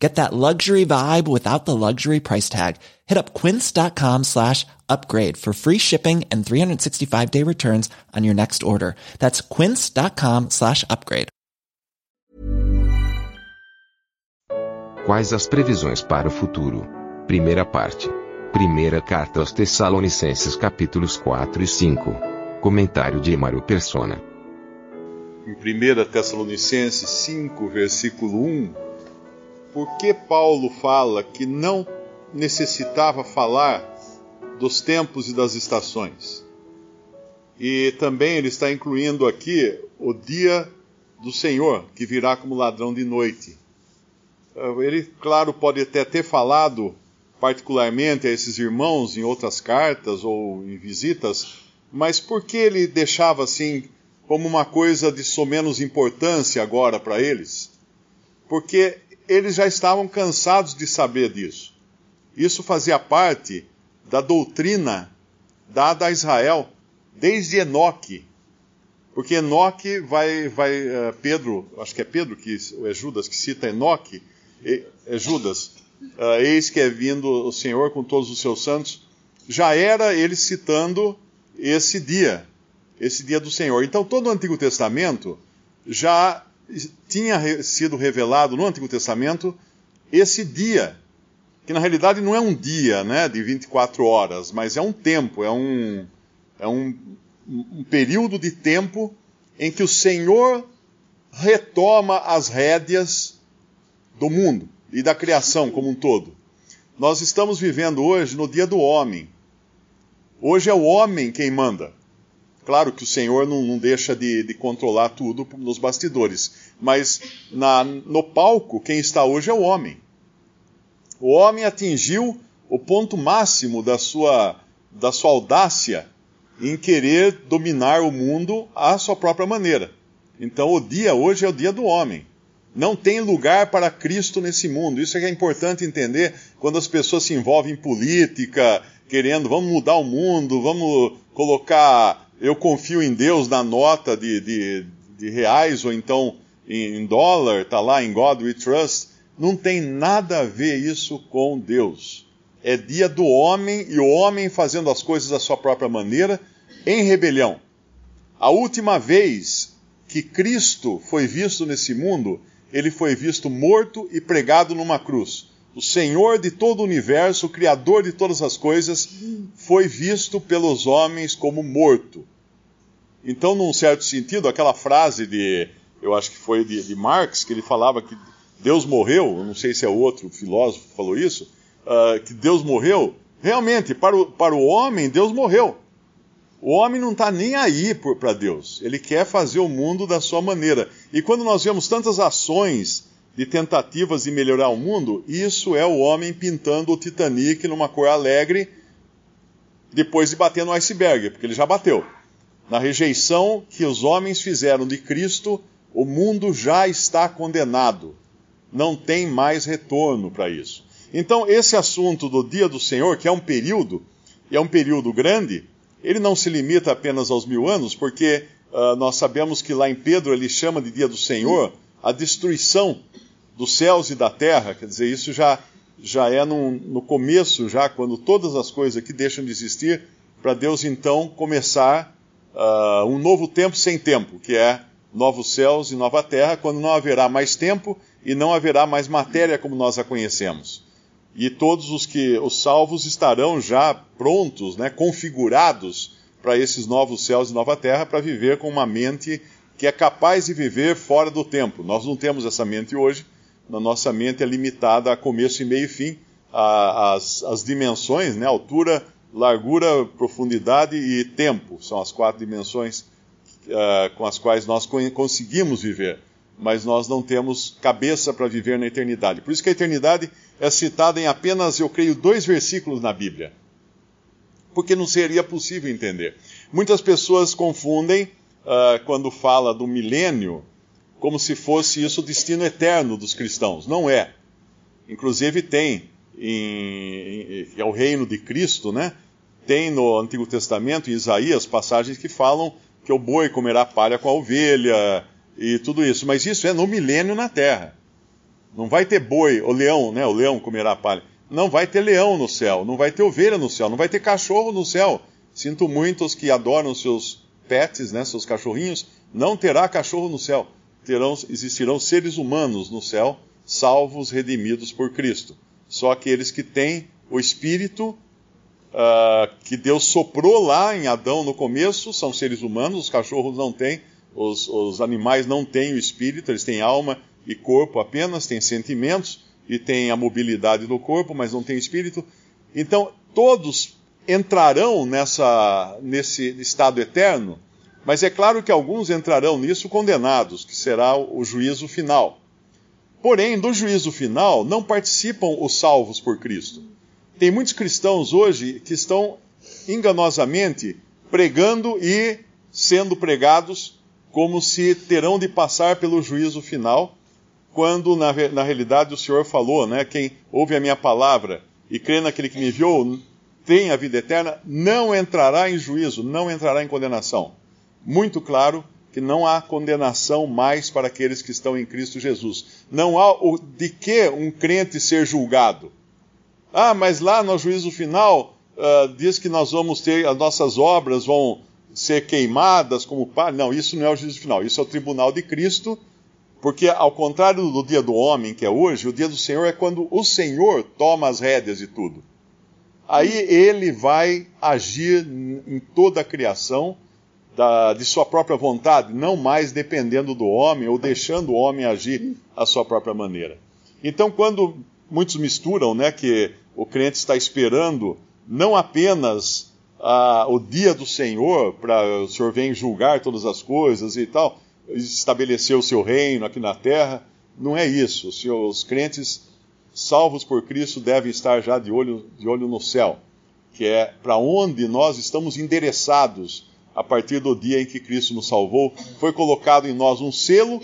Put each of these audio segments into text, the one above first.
Get that luxury vibe without the luxury price tag. Hit up quince.com slash upgrade for free shipping and 365 day returns on your next order. That's quince.com slash upgrade. Quais as previsões para o futuro? Primeira parte. Primeira carta aos Tessalonicenses capítulos 4 e 5. Comentário de Emaro Persona. Em 1 Tessalonicenses 5, versículo 1, por que Paulo fala que não necessitava falar dos tempos e das estações? E também ele está incluindo aqui o dia do Senhor, que virá como ladrão de noite. Ele, claro, pode até ter falado particularmente a esses irmãos em outras cartas ou em visitas, mas por que ele deixava assim como uma coisa de somenos importância agora para eles? Porque eles já estavam cansados de saber disso. Isso fazia parte da doutrina dada a Israel desde Enoque. Porque Enoque vai, vai uh, Pedro, acho que é Pedro que é Judas que cita Enoque, é Judas, uh, eis que é vindo o Senhor com todos os seus santos. Já era ele citando esse dia, esse dia do Senhor. Então todo o Antigo Testamento já tinha sido revelado no Antigo Testamento esse dia, que na realidade não é um dia né, de 24 horas, mas é um tempo, é um, é um, um período de tempo em que o Senhor retoma as rédeas do mundo e da criação como um todo. Nós estamos vivendo hoje no dia do homem. Hoje é o homem quem manda. Claro que o Senhor não, não deixa de, de, controlar tudo nos bastidores, mas na, no palco, quem está hoje é o homem. O homem atingiu o ponto máximo da sua, da sua audácia em querer dominar o mundo à sua própria maneira. Então, o dia hoje é o dia do homem. Não tem lugar para Cristo nesse mundo. Isso é que é importante entender quando as pessoas se envolvem em política, querendo, vamos mudar o mundo, vamos colocar eu confio em Deus na nota de, de, de reais ou então em, dólar, está lá em God We Trust, não tem nada a ver isso com Deus. É dia do homem e o homem fazendo as coisas da sua própria maneira, em rebelião. A última vez que Cristo foi visto nesse mundo, ele foi visto morto e pregado numa cruz o Senhor de todo o universo, o Criador de todas as coisas, foi visto pelos homens como morto. Então, num certo sentido, aquela frase de, eu acho que foi de, de Marx, que ele falava que Deus morreu, não sei se é outro filósofo que falou isso, uh, que Deus morreu, realmente, para o, para o homem, Deus morreu. O homem não está nem aí para Deus. Ele quer fazer o mundo da sua maneira. E quando nós vemos tantas ações de tentativas de melhorar o mundo, isso é o homem pintando o Titanic numa cor alegre depois de bater no iceberg, porque ele já bateu. Na rejeição que os homens fizeram de Cristo, o mundo já está condenado. Não tem mais retorno para isso. Então, esse assunto do dia do Senhor, que é um período, e é um período grande, ele não se limita apenas aos mil anos, porque uh, nós sabemos que lá em Pedro ele chama de dia do Senhor a destruição dos céus e da terra, quer dizer, isso já, já é no, no começo, já quando todas as coisas aqui deixam de existir, para Deus então começar uh, um novo tempo sem tempo, que é novos céus e nova terra, quando não haverá mais tempo e não haverá mais matéria como nós a conhecemos. E todos os que os salvos estarão já prontos, né, configurados para esses novos céus e nova terra, para viver com uma mente que é capaz de viver fora do tempo. Nós não temos essa mente hoje, na nossa mente é limitada a começo e meio e fim, as, as dimensões, né, altura, largura, profundidade e tempo, são as quatro dimensões uh, com as quais nós conseguimos viver, mas nós não temos cabeça para viver na eternidade. Por isso que a eternidade é citada em apenas, eu creio, dois versículos na Bíblia, porque não seria possível entender. Muitas pessoas confundem uh, quando fala do milênio, como se fosse isso o destino eterno dos cristãos. Não é. Inclusive tem, em, em, é o reino de Cristo, né? Tem no Antigo Testamento, em Isaías, passagens que falam que o boi comerá palha com a ovelha e tudo isso. Mas isso é no milênio na terra. Não vai ter boi, o leão, né? O leão comerá palha. Não vai ter leão no céu, não vai ter ovelha no céu, não vai ter cachorro no céu. Sinto muito os que adoram seus pets, né, seus cachorrinhos, não terá cachorro no céu. Terão, existirão seres humanos no céu, salvos, redimidos por Cristo. Só aqueles que têm o Espírito uh, que Deus soprou lá em Adão no começo são seres humanos, os cachorros não têm, os, os animais não têm o Espírito, eles têm alma e corpo apenas, têm sentimentos e têm a mobilidade do corpo, mas não têm espírito. Então, todos entrarão nessa, nesse estado eterno, mas é claro que alguns entrarão nisso condenados, que será o juízo final. Porém, do juízo final não participam os salvos por Cristo. Tem muitos cristãos hoje que estão enganosamente pregando e sendo pregados como se terão de passar pelo juízo final, quando na, na realidade o Senhor falou, né? Quem ouve a minha palavra e crê naquele que me enviou tem a vida eterna, não entrará em juízo, não entrará em condenação. Muito claro que não há condenação mais para aqueles que estão em Cristo Jesus. Não há o, de que um crente ser julgado. Ah, mas lá no juízo final uh, diz que nós vamos ter, as nossas obras vão ser queimadas como pá. Não, isso não é o juízo final, isso é o tribunal de Cristo, porque ao contrário do dia do homem, que é hoje, o dia do Senhor é quando o Senhor toma as rédeas de tudo aí ele vai agir em toda a criação da, de sua própria vontade, não mais dependendo do homem ou deixando o homem agir à sua própria maneira. Então, quando muitos misturam, né, que o crente está esperando não apenas ah, o dia do Senhor, para o Senhor vir julgar todas as coisas e tal, estabelecer o seu reino aqui na terra, não é isso. Os crentes salvos por Cristo devem estar já de olho, de olho no céu, que é para onde nós estamos endereçados a partir do dia em que Cristo nos salvou. Foi colocado em nós um selo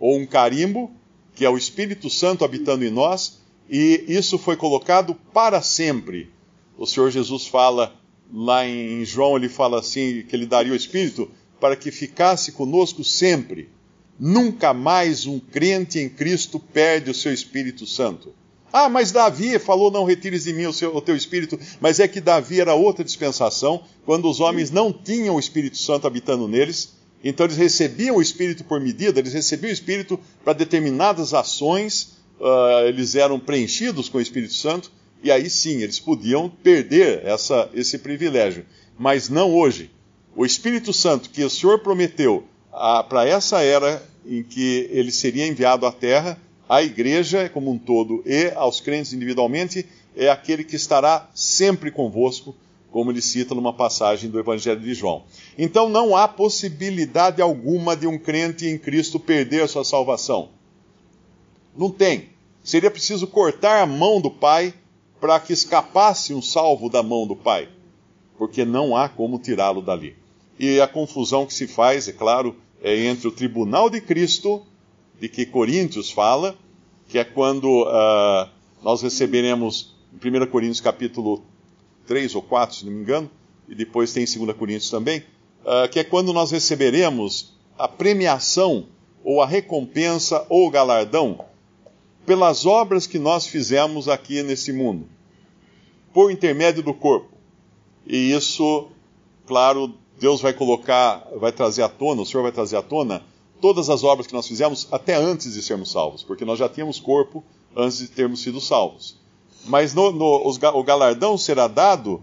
ou um carimbo, que é o Espírito Santo habitando em nós, e isso foi colocado para sempre. O Senhor Jesus fala lá em João, ele fala assim, que ele daria o Espírito para que ficasse conosco sempre. Nunca mais um crente em Cristo perde o seu Espírito Santo. Ah, mas Davi falou: Não retires de mim o, seu, o, teu espírito. Mas é que Davi era outra dispensação, quando os homens não tinham o Espírito Santo habitando neles. Então eles recebiam o Espírito por medida, eles recebiam o Espírito para determinadas ações, uh, eles eram preenchidos com o Espírito Santo, e aí sim eles podiam perder essa, esse privilégio. Mas não hoje. O Espírito Santo que o Senhor prometeu para essa era em que ele seria enviado à Terra, à igreja como um todo e aos crentes individualmente, é aquele que estará sempre convosco, como ele cita numa passagem do Evangelho de João. Então não há possibilidade alguma de um crente em Cristo perder sua salvação. Não tem. Seria preciso cortar a mão do Pai para que escapasse um salvo da mão do Pai, porque não há como tirá-lo dali. E a confusão que se faz, é claro, é entre o tribunal de Cristo, de que Coríntios fala, que é quando uh, nós receberemos, em 1 Coríntios capítulo 3 ou 4, se não me engano, e depois tem em 2 Coríntios também, uh, que é quando nós receberemos a premiação, ou a recompensa, ou o galardão, pelas obras que nós fizemos aqui nesse mundo, por intermédio do corpo. E isso, claro, Deus vai colocar, vai trazer à tona, o Senhor vai trazer à tona todas as obras que nós fizemos até antes de sermos salvos, porque nós já tínhamos corpo antes de termos sido salvos. Mas no, no, os, o galardão será dado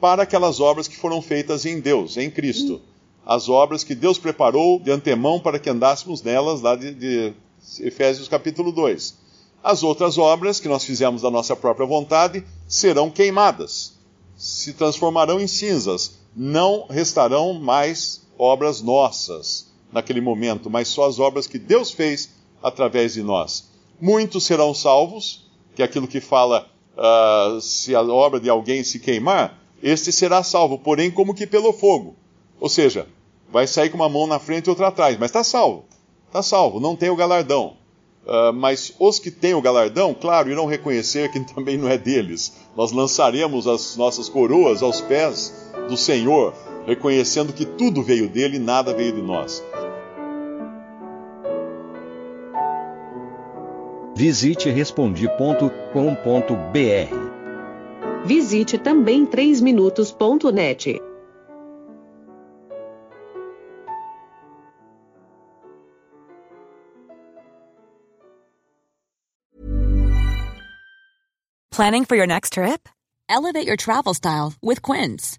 para aquelas obras que foram feitas em Deus, em Cristo. As obras que Deus preparou de antemão para que andássemos nelas, lá de, de Efésios capítulo 2. As outras obras que nós fizemos da nossa própria vontade serão queimadas, se transformarão em cinzas, não restarão mais obras nossas naquele momento, mas só as obras que Deus fez através de nós. Muitos serão salvos, que é aquilo que fala, uh, se a obra de alguém se queimar, este será salvo, porém como que pelo fogo. Ou seja, vai sair com uma mão na frente e outra atrás, mas está salvo. Está salvo, não tem o galardão. Uh, mas os que têm o galardão, claro, irão reconhecer que também não é deles. Nós lançaremos as nossas coroas aos pés do Senhor, reconhecendo que tudo veio dele e nada veio de nós. Visite respondi.com.br. Visite também 3minutos.net. Planning for your next trip? Elevate your travel style with Quince.